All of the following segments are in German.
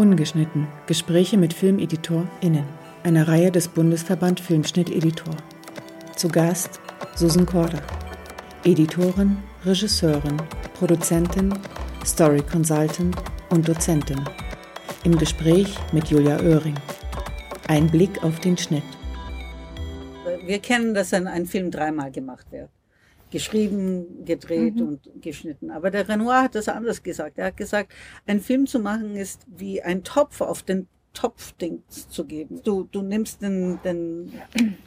Ungeschnitten. Gespräche mit FilmeditorInnen. Eine Reihe des Bundesverband Filmschnitt-Editor. Zu Gast Susan Korder. Editorin, Regisseurin, Produzentin, Story Consultant und Dozentin. Im Gespräch mit Julia Oehring. Ein Blick auf den Schnitt. Wir kennen, dass ein Film dreimal gemacht wird. Geschrieben, gedreht mhm. und geschnitten. Aber der Renoir hat das anders gesagt. Er hat gesagt, ein Film zu machen ist wie ein Topf auf den Topfdings zu geben. Du, du nimmst den, den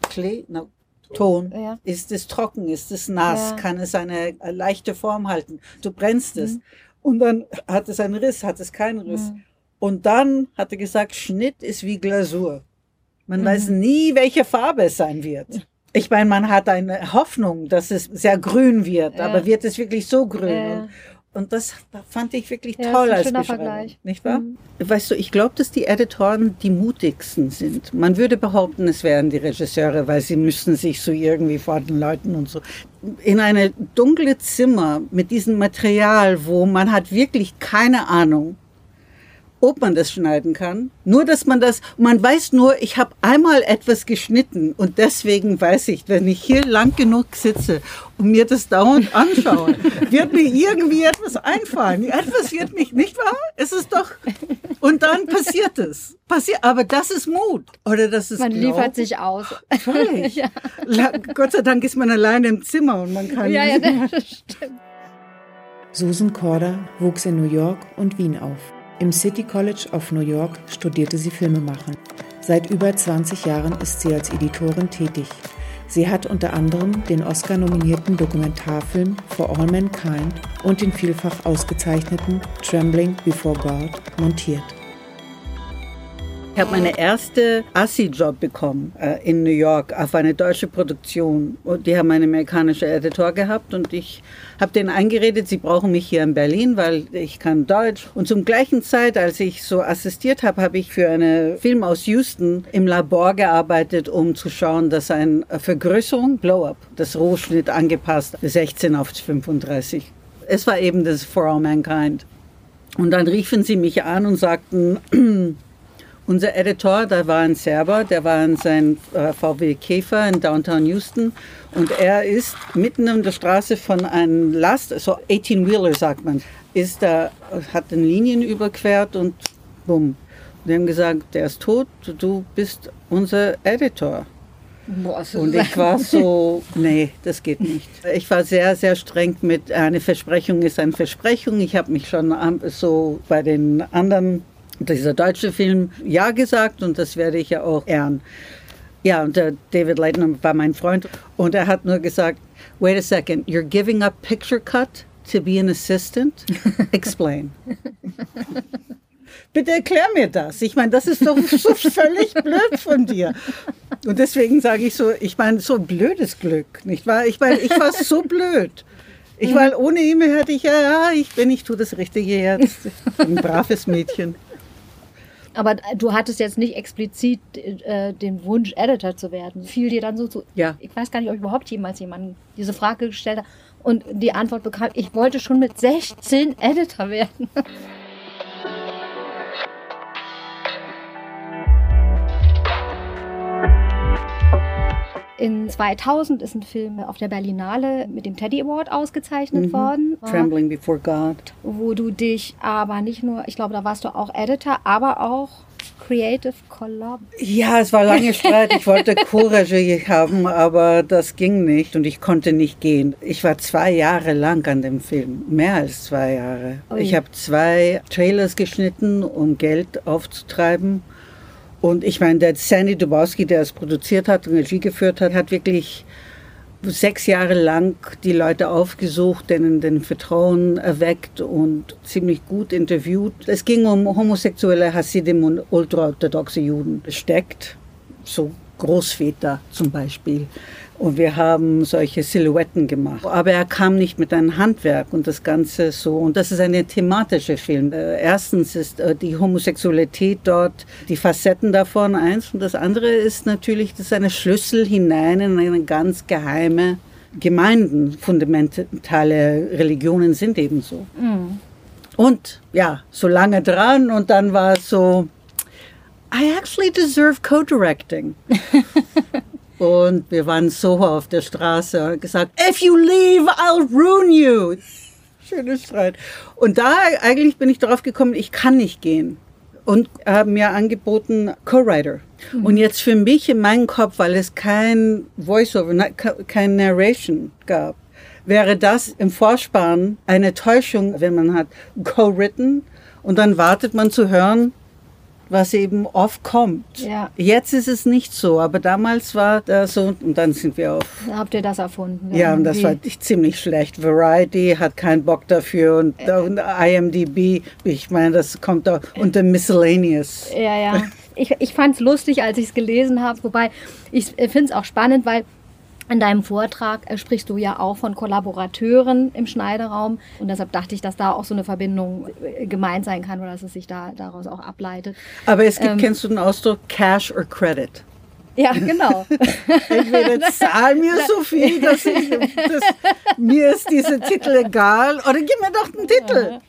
Klee, no, Ton. Ja. Ist es trocken? Ist es nass? Ja. Kann es eine leichte Form halten? Du brennst es. Mhm. Und dann hat es einen Riss, hat es keinen Riss. Mhm. Und dann hat er gesagt, Schnitt ist wie Glasur. Man mhm. weiß nie, welche Farbe es sein wird. Ich meine, man hat eine Hoffnung, dass es sehr grün wird, ja. aber wird es wirklich so grün? Ja. Und das fand ich wirklich ja, toll als Beschreibung, Vergleich. nicht wahr? Mhm. Weißt du, ich glaube, dass die Editoren die mutigsten sind. Man würde behaupten, es wären die Regisseure, weil sie müssen sich so irgendwie vor den Leuten und so. In eine dunkle Zimmer mit diesem Material, wo man hat wirklich keine Ahnung, ob man das schneiden kann. Nur, dass man das, man weiß nur, ich habe einmal etwas geschnitten und deswegen weiß ich, wenn ich hier lang genug sitze und mir das dauernd anschaue, wird mir irgendwie etwas einfallen. Etwas wird mich, nicht wahr? Es ist doch, und dann passiert es. Passiert, aber das ist Mut. Oder das ist Man Glauben. liefert sich aus. Völlig. ja. Gott sei Dank ist man alleine im Zimmer und man kann. Ja, ja, das stimmt. Susan Korder wuchs in New York und Wien auf. Im City College of New York studierte sie Filmemachen. Seit über 20 Jahren ist sie als Editorin tätig. Sie hat unter anderem den Oscar-nominierten Dokumentarfilm For All Mankind und den vielfach ausgezeichneten Trembling Before God montiert. Ich habe meine erste Assi-Job bekommen äh, in New York auf eine deutsche Produktion. Und die haben einen amerikanischen Editor gehabt und ich habe denen eingeredet, sie brauchen mich hier in Berlin, weil ich kann Deutsch. Und zum gleichen Zeit, als ich so assistiert habe, habe ich für einen Film aus Houston im Labor gearbeitet, um zu schauen, dass eine Vergrößerung, Blow-up, das Rohschnitt angepasst, 16 auf 35. Es war eben das For All Mankind. Und dann riefen sie mich an und sagten, unser Editor, da war ein Serber, der war in seinem äh, VW Käfer in Downtown Houston und er ist mitten in der Straße von einem Last, so 18-Wheeler sagt man, ist da, hat den Linien überquert und bumm. Die haben gesagt, der ist tot, du bist unser Editor. Boah, und ich war so, nee, das geht nicht. Ich war sehr, sehr streng mit, eine Versprechung ist eine Versprechung. Ich habe mich schon so bei den anderen dieser deutsche Film Ja gesagt und das werde ich ja auch ehren. Ja, und der David Leitner war mein Freund und er hat nur gesagt, wait a second, you're giving up picture cut to be an assistant? Explain. Bitte erklär mir das. Ich meine, das ist doch so völlig blöd von dir. Und deswegen sage ich so, ich meine, so blödes Glück, nicht wahr? Ich meine, ich war so blöd. Ich war ohne ihn hätte ich ja, ja, ich bin, ich tue das Richtige jetzt. Ein braves Mädchen. Aber du hattest jetzt nicht explizit äh, den Wunsch, Editor zu werden. Fiel dir dann so zu? Ja. Ich weiß gar nicht, ob überhaupt jemals jemand diese Frage gestellt hat und die Antwort bekam, ich wollte schon mit 16 Editor werden. In 2000 ist ein Film auf der Berlinale mit dem Teddy Award ausgezeichnet mhm. worden. Trembling Before God. Wo du dich aber nicht nur, ich glaube, da warst du auch Editor, aber auch Creative Collab. Ja, es war lange Streit. Ich wollte Co-Regie haben, aber das ging nicht und ich konnte nicht gehen. Ich war zwei Jahre lang an dem Film, mehr als zwei Jahre. Ui. Ich habe zwei Trailers geschnitten, um Geld aufzutreiben und ich meine, der Sandy Dubowski, der es produziert hat und Regie geführt hat, hat wirklich sechs Jahre lang die Leute aufgesucht, denen den Vertrauen erweckt und ziemlich gut interviewt. Es ging um homosexuelle Hasidim und ultraorthodoxe Juden. Steckt so Großväter zum Beispiel. Und wir haben solche Silhouetten gemacht. Aber er kam nicht mit einem Handwerk und das Ganze so. Und das ist ein thematischer Film. Äh, erstens ist äh, die Homosexualität dort, die Facetten davon eins. Und das andere ist natürlich, das ist eine Schlüssel hinein in eine ganz geheime Gemeinden. Fundamentale Religionen sind ebenso. Mhm. Und ja, so lange dran und dann war es so, I actually deserve co-directing. und wir waren so auf der Straße und gesagt, if you leave, I'll ruin you. Schöner Streit. Und da eigentlich bin ich darauf gekommen, ich kann nicht gehen. Und haben mir angeboten Co-Writer. Mhm. Und jetzt für mich in meinem Kopf, weil es kein Voiceover, kein Narration gab, wäre das im Vorspann eine Täuschung, wenn man hat co-written und dann wartet man zu hören, was eben oft kommt. Ja. Jetzt ist es nicht so, aber damals war das so und dann sind wir auf. Habt ihr das erfunden? Ja, ja und das war ziemlich schlecht. Variety hat keinen Bock dafür und, äh. und IMDb, ich meine, das kommt da unter Miscellaneous. Ja, ja. Ich, ich fand es lustig, als ich es gelesen habe, wobei ich finde es auch spannend, weil in deinem Vortrag äh, sprichst du ja auch von Kollaborateuren im Schneideraum und deshalb dachte ich, dass da auch so eine Verbindung äh, gemeint sein kann oder dass es sich da daraus auch ableitet. Aber es gibt, ähm, kennst du den Ausdruck Cash or Credit? Ja, genau. Entweder zahl mir so viel, dass, ich, dass mir ist dieser Titel egal, oder gib mir doch den Titel.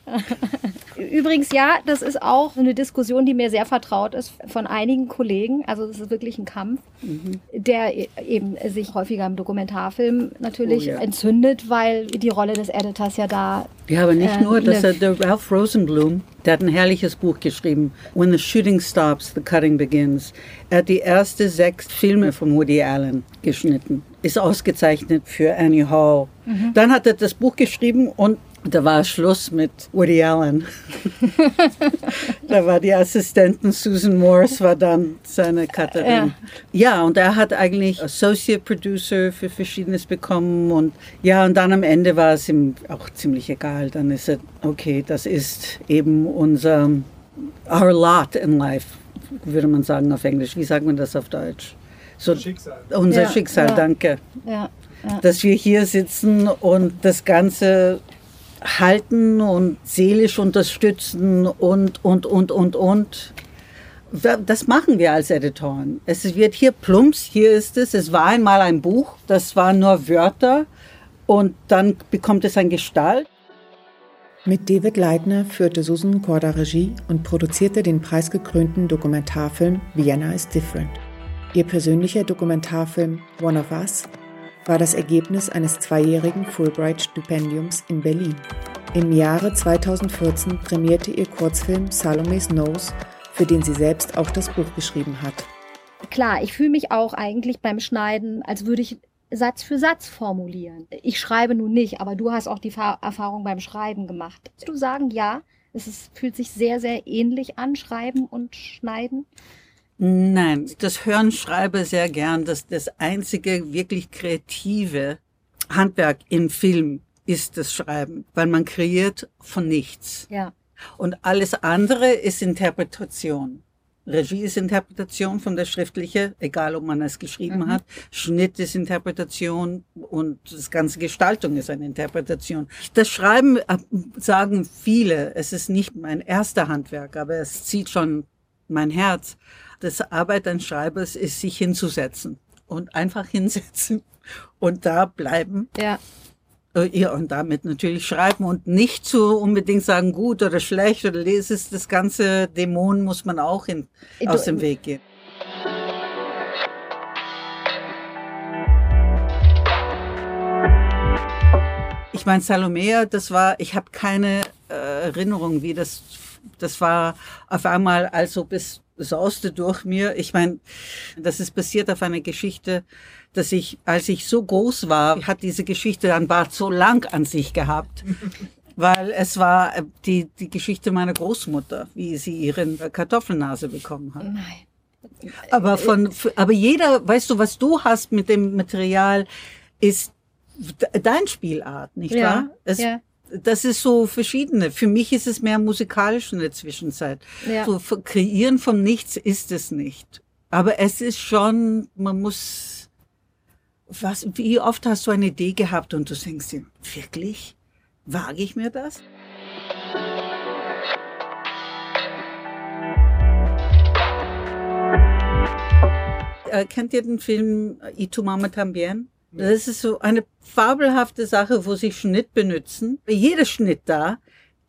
Übrigens, ja, das ist auch eine Diskussion, die mir sehr vertraut ist von einigen Kollegen. Also es ist wirklich ein Kampf, mhm. der e-, eben sich häufiger im Dokumentarfilm natürlich oh, ja. entzündet, weil die Rolle des Editors ja da. Ja, aber nicht äh, nur, dass er, der Ralph Rosenblum, der hat ein herrliches Buch geschrieben, When the Shooting Stops, the Cutting Begins. Er hat die ersten sechs Filme von Woody Allen geschnitten, ist ausgezeichnet für Annie Hall. Mhm. Dann hat er das Buch geschrieben und da war Schluss mit Woody Allen. da war die Assistentin Susan Morse, war dann seine Cutterin. Ja. ja, und er hat eigentlich Associate Producer für Verschiedenes bekommen. Und ja, und dann am Ende war es ihm auch ziemlich egal. Dann ist er, okay, das ist eben unser, our lot in life, würde man sagen auf Englisch. Wie sagt man das auf Deutsch? So, Schicksal. Unser ja, Schicksal, ja. danke. Ja, Dass wir hier sitzen und das Ganze halten und seelisch unterstützen und, und, und, und, und. Das machen wir als Editoren. Es wird hier plumps, hier ist es. Es war einmal ein Buch, das waren nur Wörter und dann bekommt es eine Gestalt. Mit David Leitner führte Susan Korda Regie und produzierte den preisgekrönten Dokumentarfilm Vienna is Different. Ihr persönlicher Dokumentarfilm One of Us war das Ergebnis eines zweijährigen Fulbright-Stipendiums in Berlin. Im Jahre 2014 prämierte ihr Kurzfilm Salome's Nose, für den sie selbst auch das Buch geschrieben hat. Klar, ich fühle mich auch eigentlich beim Schneiden, als würde ich Satz für Satz formulieren. Ich schreibe nun nicht, aber du hast auch die Erfahrung beim Schreiben gemacht. Du sagen, ja, es ist, fühlt sich sehr, sehr ähnlich an, Schreiben und Schneiden. Nein, das Hören schreibe sehr gern. Das, das einzige wirklich kreative Handwerk im Film ist das Schreiben, weil man kreiert von nichts. Ja. Und alles andere ist Interpretation. Regie ist Interpretation von der schriftliche, egal ob man es geschrieben mhm. hat. Schnitt ist Interpretation und das ganze Gestaltung ist eine Interpretation. Das Schreiben äh, sagen viele, es ist nicht mein erster Handwerk, aber es zieht schon mein Herz das Arbeit eines Schreibers ist, sich hinzusetzen und einfach hinsetzen und da bleiben. Ja. Äh, ja, und damit natürlich schreiben und nicht so unbedingt sagen, gut oder schlecht oder lese es, das ganze Dämon muss man auch in, aus dem Weg gehen. Ich meine, Salomea, das war, ich habe keine äh, Erinnerung, wie das, das war auf einmal, also bis sauste durch mir. Ich meine, das ist basiert auf einer Geschichte, dass ich, als ich so groß war, hat diese Geschichte ein Bart so lang an sich gehabt. Weil es war die, die Geschichte meiner Großmutter, wie sie ihren Kartoffelnase bekommen hat. Nein. Aber von, aber jeder, weißt du, was du hast mit dem Material, ist dein Spielart, nicht ja, wahr? Es, ja das ist so verschiedene. Für mich ist es mehr musikalisch in der Zwischenzeit. Ja. So kreieren vom Nichts ist es nicht. Aber es ist schon, man muss, was, wie oft hast du eine Idee gehabt und du denkst dir, wirklich? Wage ich mir das? Äh, kennt ihr den Film Y tu mama tambien? Das ist so eine fabelhafte Sache, wo sie Schnitt benutzen. Jeder Schnitt da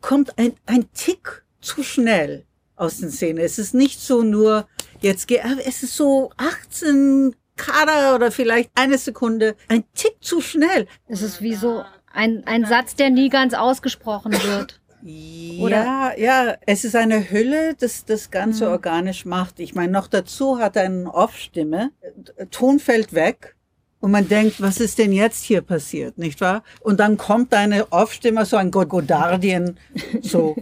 kommt ein, ein Tick zu schnell aus den Szenen. Es ist nicht so nur, jetzt geht, es ist so 18 Kader oder vielleicht eine Sekunde, ein Tick zu schnell. Es ist wie so ein, ein Satz, der nie ganz ausgesprochen wird. Oder? Ja, ja, es ist eine Hülle, das das Ganze mhm. organisch macht. Ich meine, noch dazu hat er eine Off-Stimme, Ton fällt weg und man denkt, was ist denn jetzt hier passiert, nicht wahr? Und dann kommt eine Off-Stimme, so ein Godardien, so.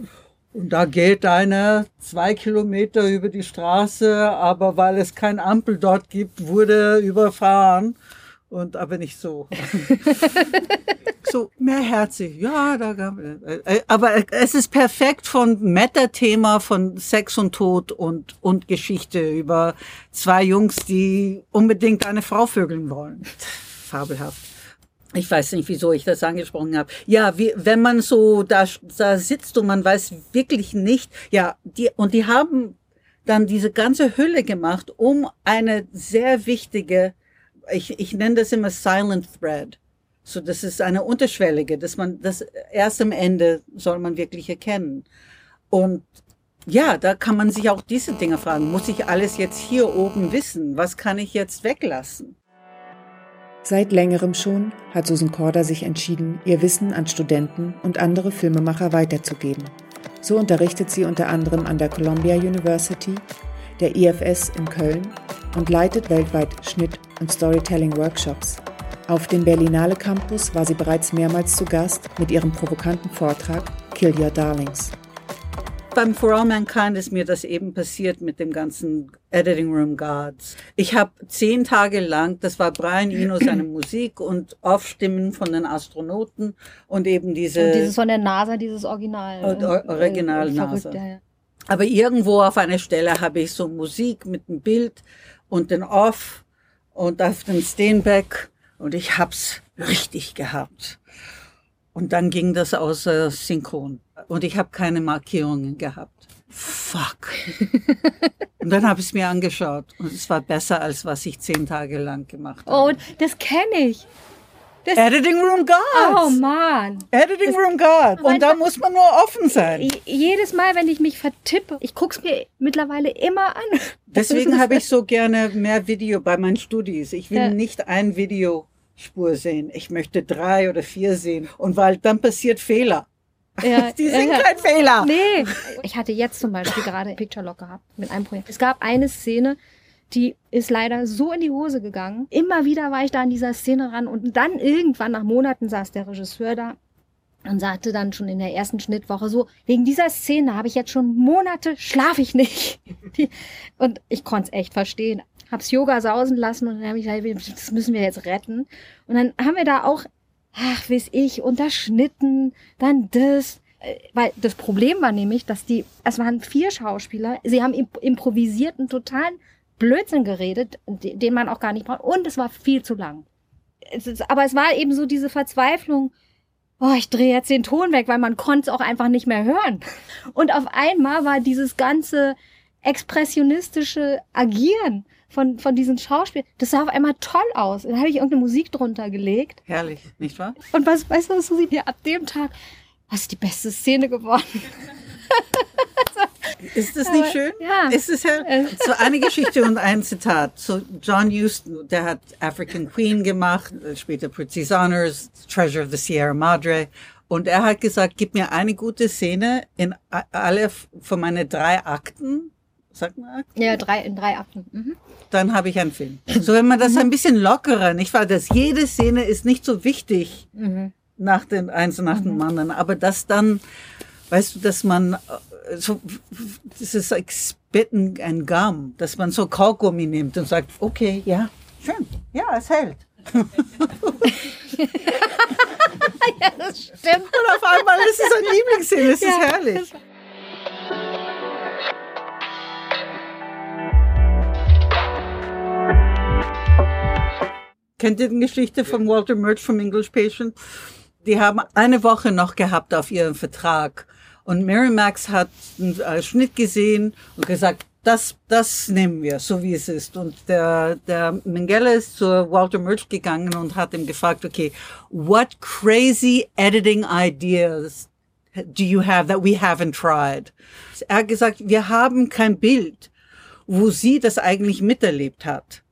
Und da geht einer zwei Kilometer über die Straße, aber weil es kein Ampel dort gibt, wurde überfahren und aber nicht so. so mehrherzig. Ja, da gab äh, äh, aber es ist perfekt von Meta-Thema von Sex und Tod und und Geschichte über zwei Jungs, die unbedingt eine Frau vögeln wollen. Fabelhaft. Ich weiß nicht, wieso ich das angesprochen habe. Ja, wie, wenn man so da, da sitzt und man weiß wirklich nicht, ja, die, und die haben dann diese ganze Hülle gemacht, um eine sehr wichtige ich, ich nenne das immer Silent Thread. So, das ist eine unterschwellige, dass man das erst am Ende soll man wirklich erkennen. Und ja, da kann man sich auch diese Dinge fragen. Muss ich alles jetzt hier oben wissen? Was kann ich jetzt weglassen? Seit längerem schon hat Susan Korda sich entschieden, ihr Wissen an Studenten und andere Filmemacher weiterzugeben. So unterrichtet sie unter anderem an der Columbia University, der IFS in Köln und leitet weltweit Schnitt- und Storytelling-Workshops. Auf dem Berlinale Campus war sie bereits mehrmals zu Gast mit ihrem provokanten Vortrag Kill Your Darlings. Beim For All Mankind ist mir das eben passiert mit dem ganzen Editing Room Guards. Ich habe zehn Tage lang, das war Brian Eno seine Musik und Aufstimmen von den Astronauten und eben diese... Und dieses von der NASA, dieses Original. Original äh, NASA. Ja. Aber irgendwo auf einer Stelle habe ich so Musik mit einem Bild und den Off und auf den Steenbeck und ich hab's richtig gehabt. Und dann ging das außer Synchron und ich habe keine Markierungen gehabt. Fuck. und dann habe ich es mir angeschaut und es war besser als was ich zehn Tage lang gemacht habe. Oh, das kenne ich. Das Editing Room God. Oh man. Editing das, Room God. Und da muss man nur offen sein. Jedes Mal, wenn ich mich vertippe, ich guck's mir mittlerweile immer an. Deswegen habe ich so gerne mehr Video bei meinen Studis. Ich will ja. nicht ein Video Spur sehen. Ich möchte drei oder vier sehen. Und weil dann passiert Fehler. Ja, die sind ja. kein Fehler. Nee. Ich hatte jetzt zum Beispiel gerade Picture Lock gehabt mit einem Projekt. Es gab eine Szene, die ist leider so in die Hose gegangen. Immer wieder war ich da an dieser Szene ran und dann irgendwann nach Monaten saß der Regisseur da und sagte dann schon in der ersten Schnittwoche so, wegen dieser Szene habe ich jetzt schon Monate, schlafe ich nicht. und ich konnte es echt verstehen. Hab's Yoga sausen lassen und dann habe ich gesagt, das müssen wir jetzt retten. Und dann haben wir da auch, ach, weiß ich, unterschnitten, dann das. Äh, weil das Problem war nämlich, dass die, es waren vier Schauspieler, sie haben improvisiert einen totalen Blödsinn geredet, den man auch gar nicht braucht. Und es war viel zu lang. Es ist, aber es war eben so diese Verzweiflung, oh, ich drehe jetzt den Ton weg, weil man konnte es auch einfach nicht mehr hören. Und auf einmal war dieses ganze expressionistische Agieren von, von diesen Schauspielern, das sah auf einmal toll aus. Dann habe ich irgendeine Musik drunter gelegt. Herrlich, nicht wahr? Und was, weißt du, was du siehst? Ab dem Tag, was ist die beste Szene geworden? Ist das nicht schön? Ja. Ist es ja so eine Geschichte und ein Zitat. So John Huston, der hat African Queen gemacht, später Pritzi's Honors, Treasure of the Sierra Madre. Und er hat gesagt, gib mir eine gute Szene in alle von meinen drei Akten. Sagt man Akten? Ja, drei, in drei Akten. Mhm. Dann habe ich einen Film. So, wenn man das ein bisschen lockerer, nicht wahr? Dass jede Szene ist nicht so wichtig mhm. nach den eins nach dem mhm. anderen, aber dass dann, weißt du, dass man so, das ist like Spitten and Gum, dass man so Kaugummi nimmt und sagt, okay, ja, schön, ja, es hält. ja, das stimmt. Und auf einmal ist es ein Lieblingsszene, es ja, ist herrlich. Kennt ihr die Geschichte von Walter Murch vom English Patient? Die haben eine Woche noch gehabt auf ihren Vertrag und Mary Max hat einen äh, Schnitt gesehen und gesagt, das, das nehmen wir, so wie es ist. Und der, der Mengele ist zu Walter Murch gegangen und hat ihm gefragt, okay, what crazy editing ideas do you have that we haven't tried? Er hat gesagt, wir haben kein Bild, wo sie das eigentlich miterlebt hat.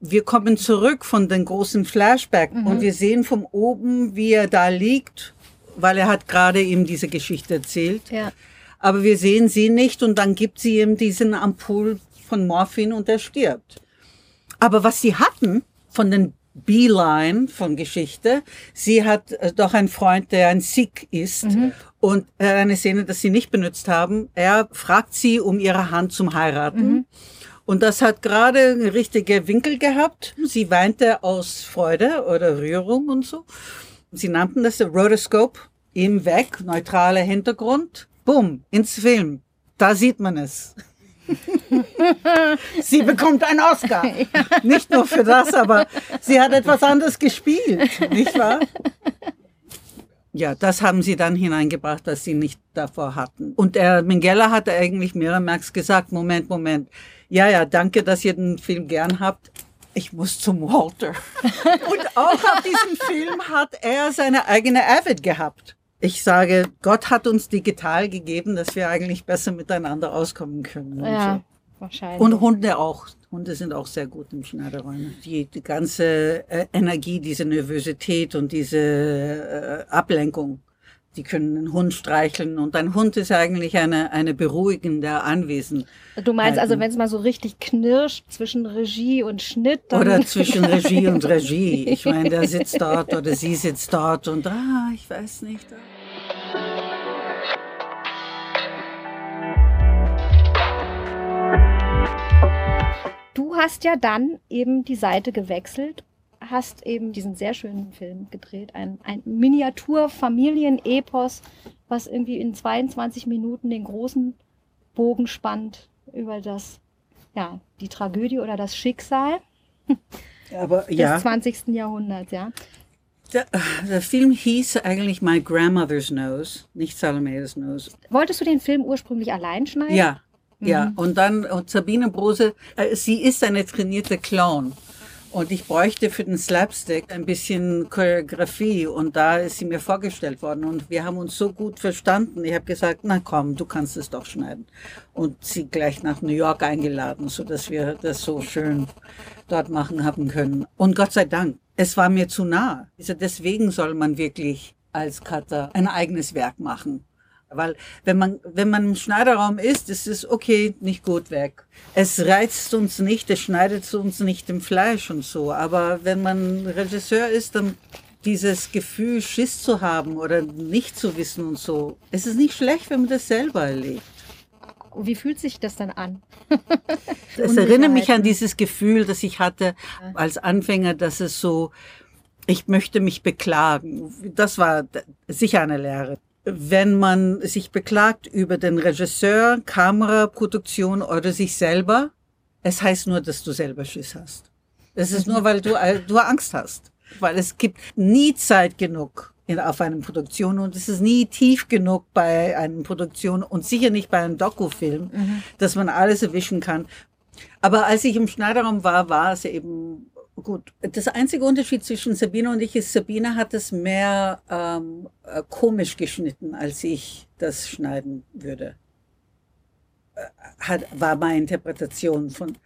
Wir kommen zurück von den großen Flashback mhm. und wir sehen von oben, wie er da liegt, weil er hat gerade ihm diese Geschichte erzählt. Ja. Aber wir sehen sie nicht und dann gibt sie ihm diesen Ampul von Morphin und er stirbt. Aber was sie hatten von den Beeline von Geschichte. Sie hat äh, doch einen Freund, der ein Sikh ist. Mhm. Und äh, eine Szene, das sie nicht benutzt haben. Er fragt sie um ihre Hand zum Heiraten. Mhm. Und das hat gerade richtige Winkel gehabt. Sie weinte aus Freude oder Rührung und so. Sie nannten das Rotoscope. Ihm weg, neutraler Hintergrund. Bumm, ins Film. Da sieht man es. sie bekommt einen Oscar. Ja. Nicht nur für das, aber sie hat etwas anderes gespielt, nicht wahr? Ja, das haben sie dann hineingebracht, was sie nicht davor hatten. Und der Mengele hatte eigentlich Miramax gesagt, Moment, Moment. Ja, ja, danke, dass ihr den Film gern habt. Ich muss zum Walter. Und auch auf diesem Film hat er seine eigene Avid gehabt ich sage, Gott hat uns digital gegeben, dass wir eigentlich besser miteinander auskommen können. Ja, so. wahrscheinlich. Und Hunde auch. Hunde sind auch sehr gut im Schneideräumen. Die, die ganze äh, Energie, diese Nervosität und diese äh, Ablenkung, die können einen Hund streicheln und ein Hund ist eigentlich eine, eine beruhigende Anwesen. Du meinst also, wenn es mal so richtig knirscht zwischen Regie und Schnitt? Oder zwischen Regie und Regie. Ich meine, der sitzt dort oder sie sitzt dort und ah, ich weiß nicht. Du hast ja dann eben die Seite gewechselt, hast eben diesen sehr schönen Film gedreht, ein, ein Miniatur-Familien-Epos, was irgendwie in 22 Minuten den großen Bogen spannt über das, ja, die Tragödie oder das Schicksal Aber, des ja. 20. Jahrhunderts, ja. Der, der, Film hieß eigentlich My Grandmother's Nose, nicht Salome's Nose. Wolltest du den Film ursprünglich allein schneiden? Ja, mhm. ja. Und dann, und Sabine Brose, äh, sie ist eine trainierte Clown. Und ich bräuchte für den Slapstick ein bisschen Choreografie. Und da ist sie mir vorgestellt worden. Und wir haben uns so gut verstanden. Ich habe gesagt, na komm, du kannst es doch schneiden. Und sie gleich nach New York eingeladen, so dass wir das so schön dort machen haben können. Und Gott sei Dank, es war mir zu nah. Also deswegen soll man wirklich als Cutter ein eigenes Werk machen. Weil wenn man, wenn man im Schneiderraum ist, ist es okay, nicht gut weg. Es reizt uns nicht, es schneidet uns nicht im Fleisch und so. Aber wenn man Regisseur ist, dann dieses Gefühl, Schiss zu haben oder nicht zu wissen und so, es ist nicht schlecht, wenn man das selber erlebt. Wie fühlt sich das dann an? Es erinnert mich an dieses Gefühl, das ich hatte als Anfänger, dass es so, ich möchte mich beklagen. Das war sicher eine Lehre. Wenn man sich beklagt über den Regisseur, Kameraproduktion oder sich selber, es heißt nur, dass du selber Schiss hast. Es ist nur, weil du, du Angst hast. Weil es gibt nie Zeit genug, in, auf einer Produktion und es ist nie tief genug bei einer Produktion und sicher nicht bei einem Dokufilm, mhm. dass man alles erwischen kann. Aber als ich im Schneiderraum war, war es eben gut. Das einzige Unterschied zwischen Sabine und ich ist, Sabine hat es mehr ähm, äh, komisch geschnitten, als ich das schneiden würde. Äh, hat, war meine Interpretation von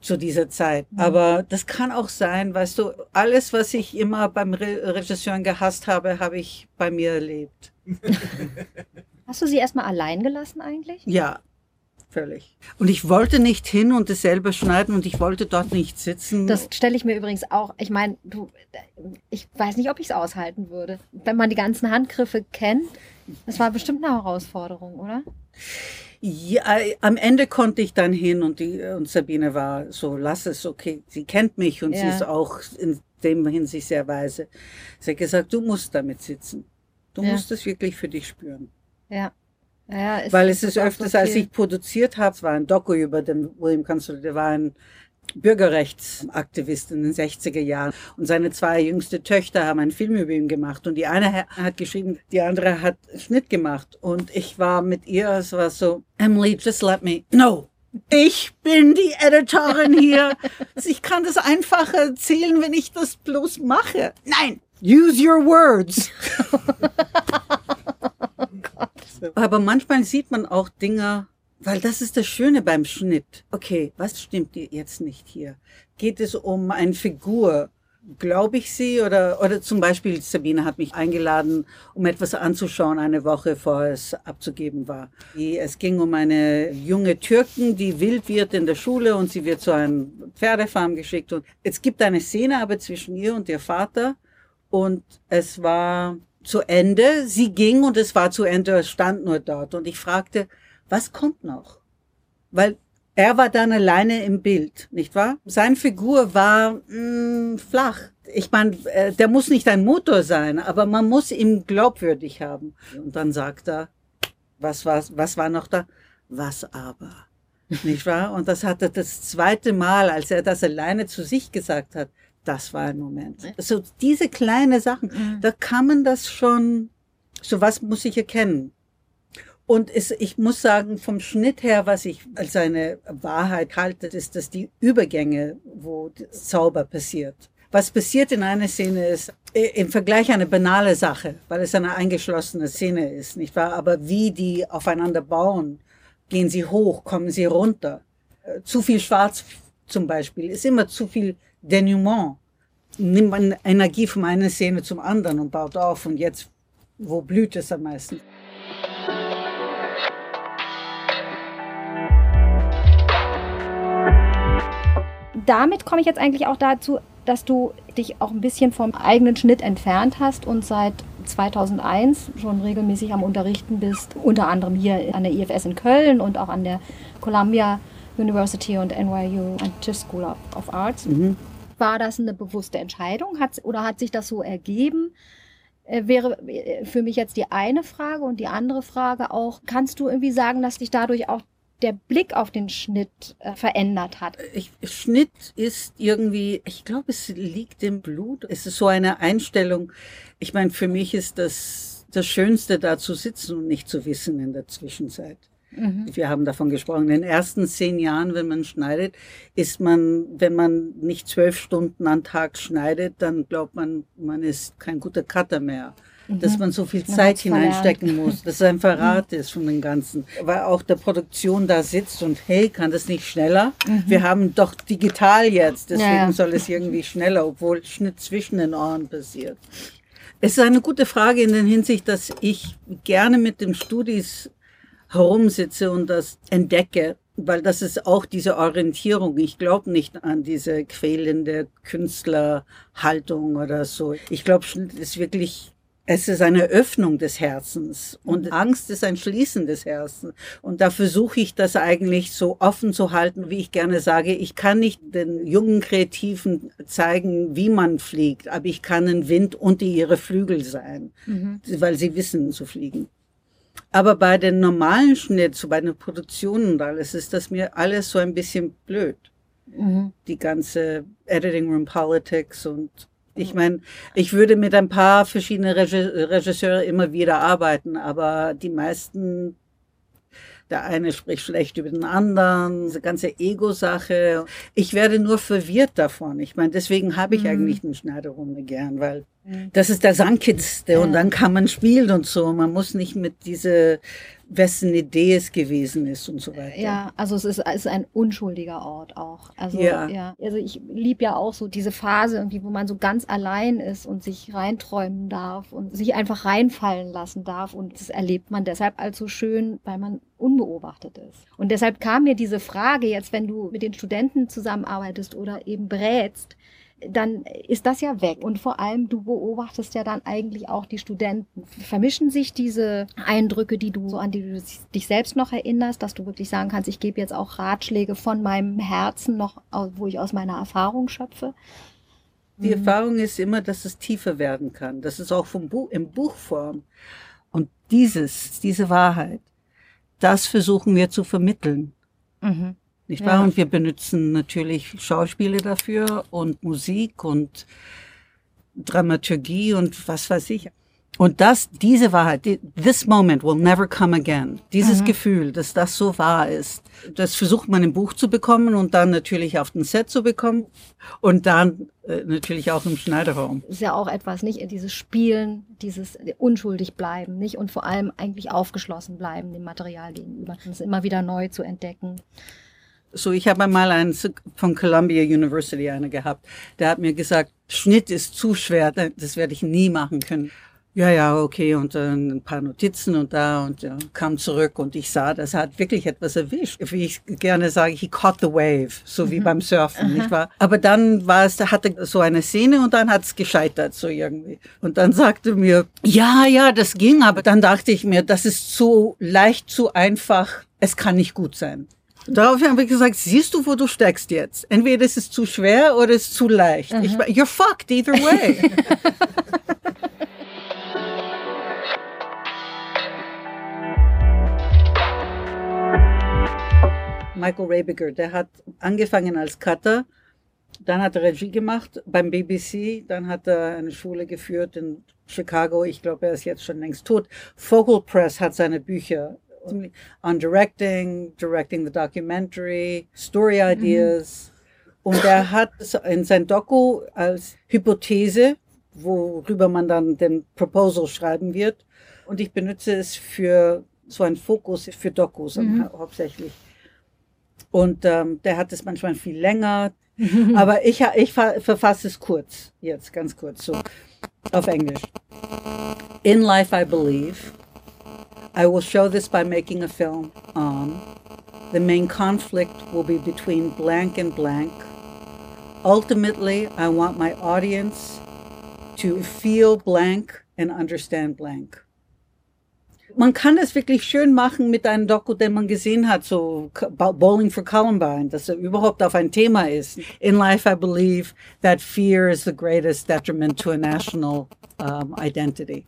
zu dieser Zeit. Mhm. Aber das kann auch sein, weißt du, alles, was ich immer beim Re Regisseur gehasst habe, habe ich bei mir erlebt. Hast du sie erstmal allein gelassen eigentlich? Ja, völlig. Und ich wollte nicht hin und es selber schneiden und ich wollte dort nicht sitzen. Das stelle ich mir übrigens auch. Ich meine, du, ich weiß nicht, ob ich es aushalten würde. Wenn man die ganzen Handgriffe kennt, das war bestimmt eine Herausforderung, oder? Ja, am Ende konnte ich dann hin und, die, und Sabine war so, lass es, okay, sie kennt mich und ja. sie ist auch in dem Hinsicht sehr weise. Sie hat gesagt, du musst damit sitzen. Du ja. musst es wirklich für dich spüren. Ja. Ja Weil es ist öfters, so als ich produziert habe, es war ein Doku über den William Consul, der war ein Bürgerrechtsaktivist in den 60er Jahren. Und seine zwei jüngste Töchter haben einen Film über ihn gemacht. Und die eine hat geschrieben, die andere hat Schnitt gemacht. Und ich war mit ihr, es war so, Emily, just let me. No, ich bin die Editorin hier. Ich kann das einfach erzählen, wenn ich das bloß mache. Nein, use your words. Aber manchmal sieht man auch Dinge, weil das ist das Schöne beim Schnitt. Okay, was stimmt jetzt nicht hier? Geht es um eine Figur? glaube ich sie oder, oder zum Beispiel Sabine hat mich eingeladen, um etwas anzuschauen, eine Woche vor es abzugeben war. Es ging um eine junge Türken, die wild wird in der Schule und sie wird zu einem Pferdefarm geschickt und es gibt eine Szene aber zwischen ihr und ihr Vater und es war zu Ende. Sie ging und es war zu Ende, es stand nur dort und ich fragte, was kommt noch? Weil er war dann alleine im Bild, nicht wahr? Seine Figur war mh, mm, flach. Ich meine, äh, der muss nicht ein Motor sein, aber man muss ihn glaubwürdig haben. Und dann sagt er, was war, was war noch da? Was aber? Nicht wahr? Und das hat er das zweite Mal, als er das alleine zu sich gesagt hat. Das war ein Moment. So diese kleine Sachen, mhm. da kann man das schon, so was muss ich erkennen. Und es, ich muss sagen, vom Schnitt her, was ich als eine Wahrheit halte, ist, dass die Übergänge, wo Zauber passiert. Was passiert in einer Szene ist im Vergleich eine banale Sache, weil es eine eingeschlossene Szene ist, nicht wahr? Aber wie die aufeinander bauen, gehen sie hoch, kommen sie runter. Äh, zu viel Schwarz zum Beispiel ist immer zu viel Denouement. Nimmt man Energie von einer Szene zum anderen und baut auf und jetzt, wo blüht es am meisten? damit komme ich jetzt eigentlich auch dazu, dass du dich auch ein bisschen vom eigenen Schnitt entfernt hast und seit 2001 schon regelmäßig am Unterrichten bist, unter anderem hier an der IFS in Köln und auch an der Columbia University und NYU Tisch School of, Arts. Mhm. War das eine bewusste Entscheidung hat, oder hat sich das so ergeben? Äh, wäre äh, für mich jetzt die eine Frage und die andere Frage auch, kannst du irgendwie sagen, dass dich dadurch auch der Blick auf den Schnitt äh, verändert hat? Ich, Schnitt ist irgendwie, ich glaube, es liegt im Blut. Es ist so eine Einstellung. Ich meine, für mich ist das das Schönste, da zu sitzen und nicht zu wissen in der Zwischenzeit. Mhm. Wir haben davon gesprochen. In den ersten zehn Jahren, wenn man schneidet, ist man, wenn man nicht zwölf Stunden am Tag schneidet, dann glaubt man, man ist kein guter Cutter mehr dass mhm. man so viel Zeit hineinstecken verlernt. muss, dass es ein Verrat ist von dem Ganzen. Weil auch der Produktion da sitzt und hey, kann das nicht schneller? Mhm. Wir haben doch digital jetzt, deswegen ja, ja. soll es irgendwie schneller, obwohl Schnitt zwischen den Ohren passiert. Es ist eine gute Frage in der Hinsicht, dass ich gerne mit den Studis herumsitze und das entdecke, weil das ist auch diese Orientierung. Ich glaube nicht an diese quälende Künstlerhaltung oder so. Ich glaube, Schnitt ist wirklich es ist eine Öffnung des Herzens und. Angst ist ein Schließen des Herzens. Und da versuche ich das eigentlich so offen zu halten, wie ich gerne sage. Ich kann nicht den jungen Kreativen zeigen, wie man fliegt, aber ich kann ein Wind unter ihre Flügel sein, mhm. weil sie wissen zu fliegen. Aber bei den normalen Schnitts, so bei den Produktionen und alles, ist das mir alles so ein bisschen blöd. Mhm. Die ganze Editing Room Politics und ich meine, ich würde mit ein paar verschiedenen Regisseure immer wieder arbeiten, aber die meisten, der eine spricht schlecht über den anderen, diese ganze Ego-Sache. Ich werde nur verwirrt davon. Ich meine, deswegen habe ich mhm. eigentlich den Schneiderrunde gern, weil mhm. das ist der Sandkitzste ja. und dann kann man spielen und so. Man muss nicht mit diese wessen Idee es gewesen ist und so weiter. Ja, also es ist, es ist ein unschuldiger Ort auch. Also, ja. ja. Also ich liebe ja auch so diese Phase irgendwie, wo man so ganz allein ist und sich reinträumen darf und sich einfach reinfallen lassen darf. Und das erlebt man deshalb allzu schön, weil man unbeobachtet ist. Und deshalb kam mir diese Frage jetzt, wenn du mit den Studenten zusammenarbeitest oder eben berätst, dann ist das ja weg. Und vor allem, du beobachtest ja dann eigentlich auch die Studenten. Vermischen sich diese Eindrücke, die du, an die du dich selbst noch erinnerst, dass du wirklich sagen kannst, ich gebe jetzt auch Ratschläge von meinem Herzen noch, wo ich aus meiner Erfahrung schöpfe? Die. Erfahrung ist immer, dass es tiefer werden kann. Das ist auch vom Buch, in Buchform. Und dieses, diese Wahrheit, das versuchen wir zu vermitteln. Mhm. Nicht wahr? Ja. Und wir benutzen natürlich Schauspiele dafür und Musik und Dramaturgie und was weiß ich. Und das, diese Wahrheit, this moment will never come again. Dieses mhm. Gefühl, dass das so wahr ist, das versucht man im Buch zu bekommen und dann natürlich auf dem Set zu bekommen und dann äh, natürlich auch im Schneiderraum. Ist ja auch etwas, nicht? Dieses Spielen, dieses unschuldig bleiben, nicht? Und vor allem eigentlich aufgeschlossen bleiben dem Material gegenüber. Das immer wieder neu zu entdecken. So, ich habe einmal einen von Columbia University einer gehabt. Der hat mir gesagt, Schnitt ist zu schwer, das werde ich nie machen können. Ja, ja, okay, und dann ein paar Notizen und da und ja, kam zurück und ich sah, das hat wirklich etwas erwischt. Wie ich gerne sage, he caught the wave, so wie mhm. beim Surfen, Aha. nicht wahr? Aber dann war es, hatte so eine Szene und dann hat es gescheitert, so irgendwie. Und dann sagte mir, ja, ja, das ging, aber dann dachte ich mir, das ist zu leicht, zu einfach, es kann nicht gut sein. Daraufhin habe ich gesagt, siehst du, wo du steckst jetzt? Entweder ist es zu schwer oder es ist zu leicht. Ich, you're fucked either way. Michael Rabiger, der hat angefangen als Cutter, dann hat er Regie gemacht beim BBC, dann hat er eine Schule geführt in Chicago. Ich glaube, er ist jetzt schon längst tot. Focal Press hat seine Bücher on directing, directing the documentary, story ideas. Mhm. Und er hat in sein Doku als Hypothese, worüber man dann den Proposal schreiben wird. Und ich benutze es für so einen Fokus für Dokus mhm. hauptsächlich. Und ähm, der hat es manchmal viel länger. Aber ich, ich verfasse es kurz, jetzt ganz kurz, so auf Englisch. In life I believe. I will show this by making a film on. The main conflict will be between blank and blank. Ultimately, I want my audience to feel blank and understand blank. man kann das wirklich schön machen mit einem Doku, den man gesehen hat, so Bowling for Columbine, dass er überhaupt auf ein Thema ist. In life, I believe that fear is the greatest detriment to a national um, identity.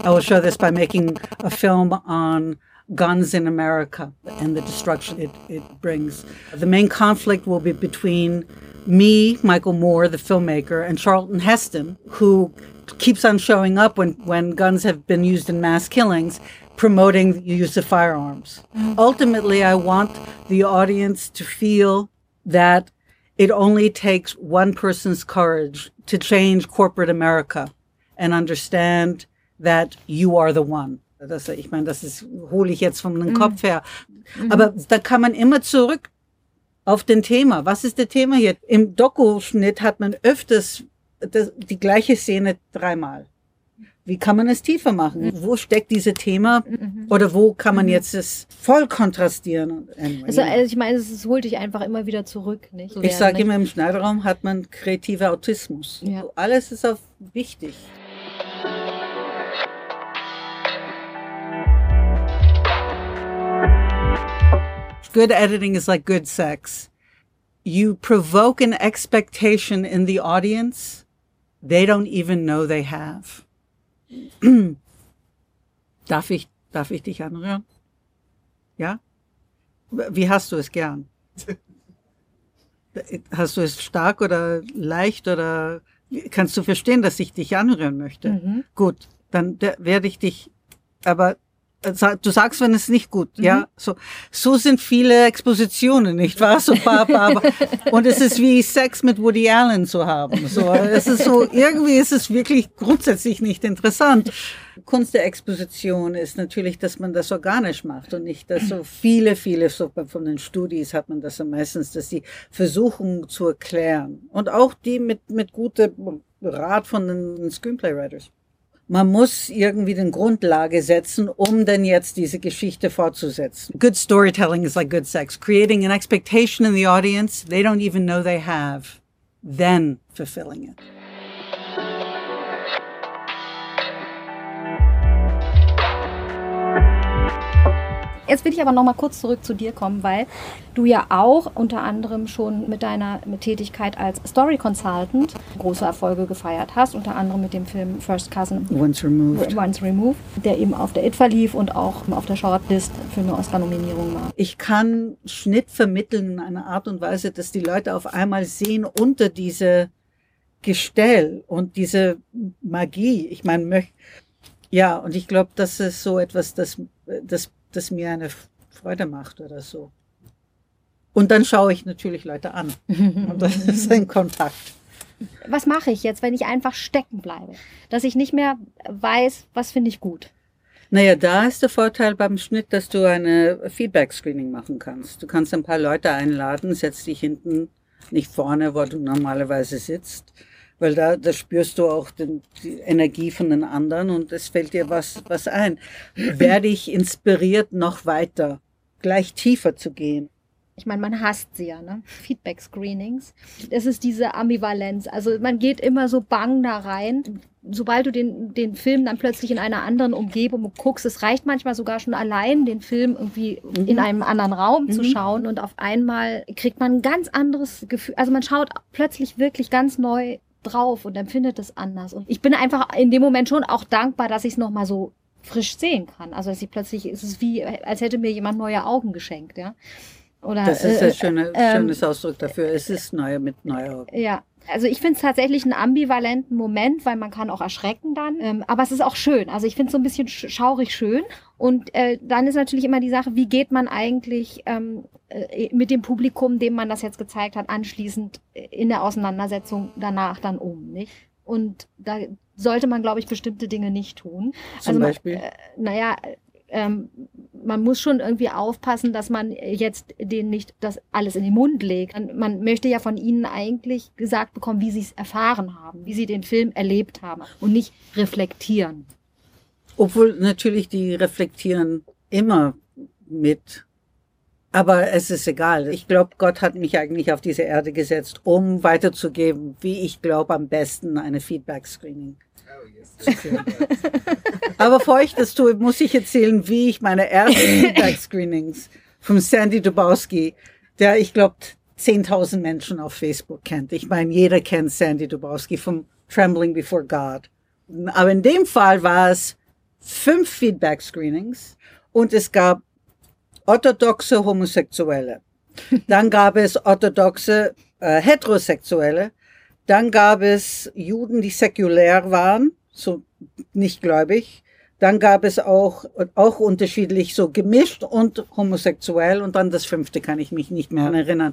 I will show this by making a film on guns in America and the destruction it, it brings. The main conflict will be between me, Michael Moore, the filmmaker, and Charlton Heston, who keeps on showing up when, when guns have been used in mass killings promoting the use of firearms. Ultimately, I want the audience to feel that it only takes one person's courage to change corporate America and understand that you are the one. Das, ich meine, das ist, hole ich jetzt von dem mhm. Kopf her. Mhm. Aber da kann man immer zurück auf den Thema. Was ist das Thema hier? Im Doku-Schnitt hat man öfters das, die gleiche Szene dreimal. Wie kann man es tiefer machen? Mhm. Wo steckt dieses Thema? Mhm. Oder wo kann man mhm. jetzt es voll kontrastieren? Anyway. Also, also, ich meine, es holt dich einfach immer wieder zurück. Nicht? So ich sage immer, im Schneiderraum hat man kreativer Autismus. Ja. alles ist auch wichtig. Good editing is like good sex. You provoke an expectation in the audience they don't even know they have. darf ich, darf ich dich anrühren? Ja? Wie hast du es gern? Hast du es stark oder leicht oder kannst du verstehen, dass ich dich anrühren möchte? Mhm. Gut, dann werde ich dich, aber du sagst, wenn es nicht gut, mhm. ja, so, so sind viele Expositionen, nicht wahr? So, aber, und es ist wie Sex mit Woody Allen zu haben. So, es ist so, irgendwie ist es wirklich grundsätzlich nicht interessant. Kunst der Exposition ist natürlich, dass man das organisch macht und nicht, dass so viele, viele, so von den Studis hat man das ja meistens, dass sie versuchen zu erklären. Und auch die mit, mit gutem Rat von den Screenplay-Writers man muss irgendwie den Grundlage setzen, um dann jetzt diese Geschichte fortzusetzen. Good storytelling is like good sex. Creating an expectation in the audience they don't even know they have, then fulfilling it. Jetzt will ich aber noch mal kurz zurück zu dir kommen, weil du ja auch unter anderem schon mit deiner Tätigkeit als Story Consultant große Erfolge gefeiert hast, unter anderem mit dem Film First Cousin Once Removed, Once Removed der eben auf der IT verlief und auch auf der Shortlist für eine Oscar-Nominierung war. Ich kann Schnitt vermitteln in einer Art und Weise, dass die Leute auf einmal sehen unter diese Gestell und diese Magie. Ich meine, Ja, und ich glaube, das ist so etwas, das, das, das mir eine Freude macht oder so. Und dann schaue ich natürlich Leute an. Und das ist ein Kontakt. Was mache ich jetzt, wenn ich einfach stecken bleibe? Dass ich nicht mehr weiß, was finde ich gut? Naja, da ist der Vorteil beim Schnitt, dass du eine Feedback-Screening machen kannst. Du kannst ein paar Leute einladen, setzt dich hinten, nicht vorne, wo du normalerweise sitzt, weil da, da spürst du auch den, die Energie von den anderen und es fällt dir was, was ein. Werde ich inspiriert, noch weiter, gleich tiefer zu gehen? ich meine, man hasst sie ja, ne? Feedback-Screenings. Es ist diese Ambivalenz. Also man geht immer so bang da rein. Sobald du den, den Film dann plötzlich in einer anderen Umgebung guckst, es reicht manchmal sogar schon allein, den Film irgendwie mhm. in einem anderen Raum mhm. zu schauen und auf einmal kriegt man ein ganz anderes Gefühl. Also man schaut plötzlich wirklich ganz neu drauf und empfindet es anders. Und ich bin einfach in dem Moment schon auch dankbar, dass ich es nochmal so frisch sehen kann. Also dass ich plötzlich, es ist wie, als hätte mir jemand neue Augen geschenkt, ja. Oder, das ist ein äh, schöne, äh, schönes Ausdruck dafür. Es ist neu mit neuer. Ja, also ich finde es tatsächlich einen ambivalenten Moment, weil man kann auch erschrecken dann. Ähm, aber es ist auch schön. Also ich finde es so ein bisschen schaurig schön. Und äh, dann ist natürlich immer die Sache, wie geht man eigentlich ähm, äh, mit dem Publikum, dem man das jetzt gezeigt hat, anschließend in der Auseinandersetzung danach dann um, nicht? Und da sollte man, glaube ich, bestimmte Dinge nicht tun. Zum also, Beispiel? Äh, naja, ähm, man muss schon irgendwie aufpassen, dass man jetzt denen nicht das alles in den Mund legt. Man möchte ja von ihnen eigentlich gesagt bekommen, wie sie es erfahren haben, wie sie den Film erlebt haben und nicht reflektieren. Obwohl natürlich die reflektieren immer mit. Aber es ist egal. Ich glaube, Gott hat mich eigentlich auf diese Erde gesetzt, um weiterzugeben, wie ich glaube, am besten eine Feedback-Screening Aber bevor ich das tue, muss ich erzählen, wie ich meine ersten Feedback-Screenings von Sandy Dubowski, der, ich glaube, 10.000 Menschen auf Facebook kennt. Ich meine, jeder kennt Sandy Dubowski vom Trembling Before God. Aber in dem Fall war es fünf Feedback-Screenings und es gab orthodoxe Homosexuelle. Dann gab es orthodoxe äh, Heterosexuelle. Dann gab es Juden, die säkulär waren so nicht gläubig. Dann gab es auch, auch unterschiedlich so gemischt und homosexuell. Und dann das fünfte kann ich mich nicht mehr erinnern.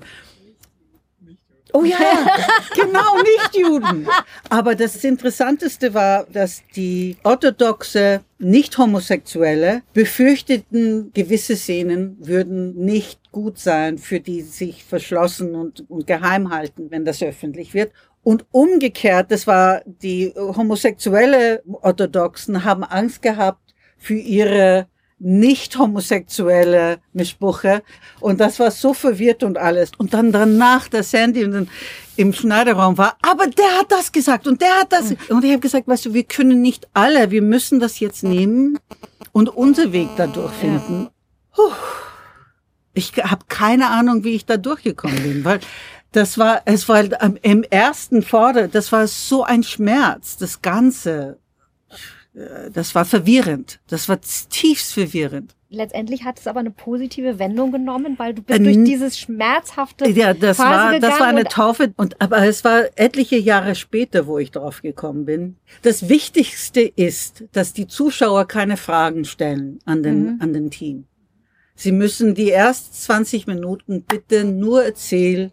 Oh ja, genau, nicht Juden. Aber das Interessanteste war, dass die orthodoxe Nicht-Homosexuelle befürchteten, gewisse Szenen würden nicht gut sein für die sich verschlossen und, und geheim halten, wenn das öffentlich wird. Und umgekehrt, das war die homosexuelle Orthodoxen haben Angst gehabt für ihre nicht homosexuelle Mischbuche. Und das war so verwirrt und alles. Und dann danach, der Sandy und im Schneiderraum war, aber der hat das gesagt und der hat das. Und ich habe gesagt, weißt du, wir können nicht alle, wir müssen das jetzt nehmen und unser Weg dadurch finden. Puh. Ich habe keine Ahnung, wie ich da durchgekommen bin, weil das war, es war im ersten Vorder, das war so ein Schmerz, das Ganze. Äh, das war verwirrend. Das war tiefst verwirrend. Letztendlich hat es aber eine positive Wendung genommen, weil du bist äh, durch dieses schmerzhafte ja, das Phase war das war eine Taufe und aber es war etliche Jahre später, wo ich drauf gekommen bin. Das Wichtigste ist, dass die Zuschauer keine Fragen stellen an den mhm. an den Team. Sie müssen die ersten 20 Minuten bitte nur erzählen,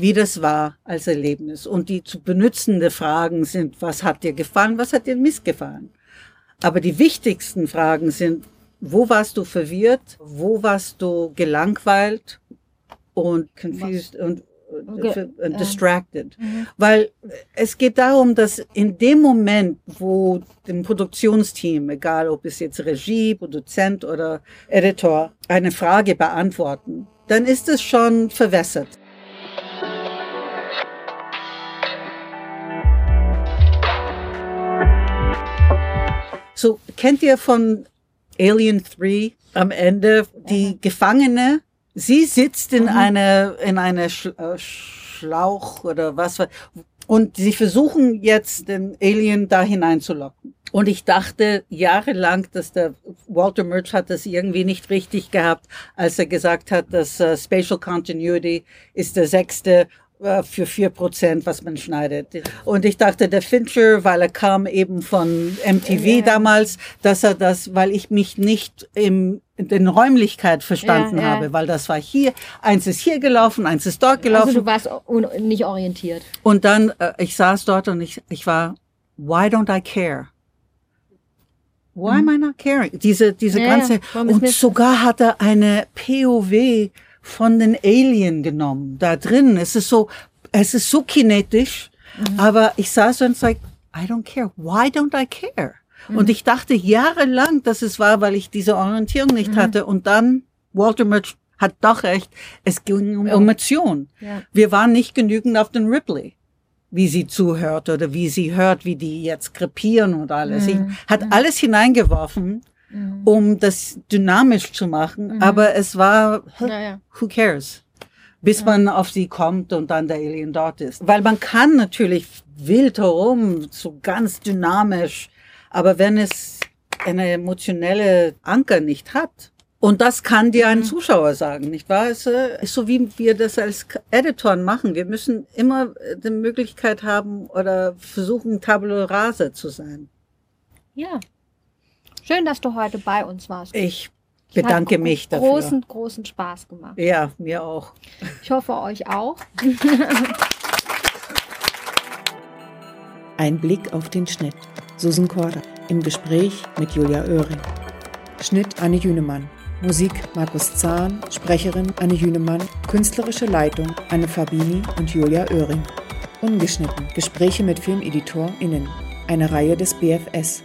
wie das war als Erlebnis. Und die zu benutzende Fragen sind, was hat dir gefallen, was hat dir missgefallen? Aber die wichtigsten Fragen sind, wo warst du verwirrt, wo warst du gelangweilt und confused was? und okay. distracted. Mhm. Weil es geht darum, dass in dem Moment, wo dem Produktionsteam, egal ob es jetzt Regie, Produzent oder Editor, eine Frage beantworten, dann ist es schon verwässert. So, kennt ihr von Alien 3 am Ende die. Gefangene? Sie sitzt in mhm. einer, in einer äh, Schlauch oder was, und sie versuchen jetzt den Alien da hineinzulocken. Und ich dachte jahrelang, dass der Walter Murch hat das irgendwie nicht richtig gehabt, als er gesagt hat, dass uh, Spatial Continuity ist der sechste für vier Prozent, was man schneidet. Und ich dachte, der Fincher, weil er kam eben von MTV ja. damals, dass er das, weil ich mich nicht im in den Räumlichkeit verstanden ja, ja. habe, weil das war hier, eins ist hier gelaufen, eins ist dort gelaufen. Also du warst nicht orientiert. Und dann, äh, ich saß dort und ich, ich war, why don't I care? Why mhm. am I not caring? Diese, diese ganze, und sogar hat er eine POW von den Alien genommen, da drin. Es ist so, es ist so kinetisch, mhm. aber ich saß und like, I don't care. Why don't I care? Mhm. Und ich dachte jahrelang, dass es war, weil ich diese Orientierung nicht mhm. hatte. Und dann, Walter Murch hat doch recht, es ging um Emotion. Ja. Wir waren nicht genügend auf den Ripley, wie sie zuhört oder wie sie hört, wie die jetzt krepieren und alles. Mhm. Sie hat mhm. alles hineingeworfen, mhm. um das dynamisch zu machen, mhm. aber es war, ja, ja. who cares? bis man auf sie kommt und dann der Alien dort ist. Weil man kann natürlich wild herum, so ganz dynamisch aber wenn es eine emotionelle Anker nicht hat, und das kann dir ein mhm. Zuschauer sagen, nicht wahr? Es äh, ist so, wie wir das als Editoren machen. Wir müssen immer äh, die Möglichkeit haben oder versuchen, Tabula rasa zu sein. Ja. Schön, dass du heute bei uns warst. Ich bedanke Hat mich dafür. Großen, großen Spaß gemacht. Ja, mir auch. Ich hoffe, euch auch. Ein Blick auf den Schnitt. Susan Korda im Gespräch mit Julia Oehring. Schnitt Anne Jünemann. Musik Markus Zahn, Sprecherin Anne Jünemann, künstlerische Leitung Anne Fabini und Julia Oehring. Ungeschnitten. Gespräche mit FilmeditorInnen. Eine Reihe des BFS.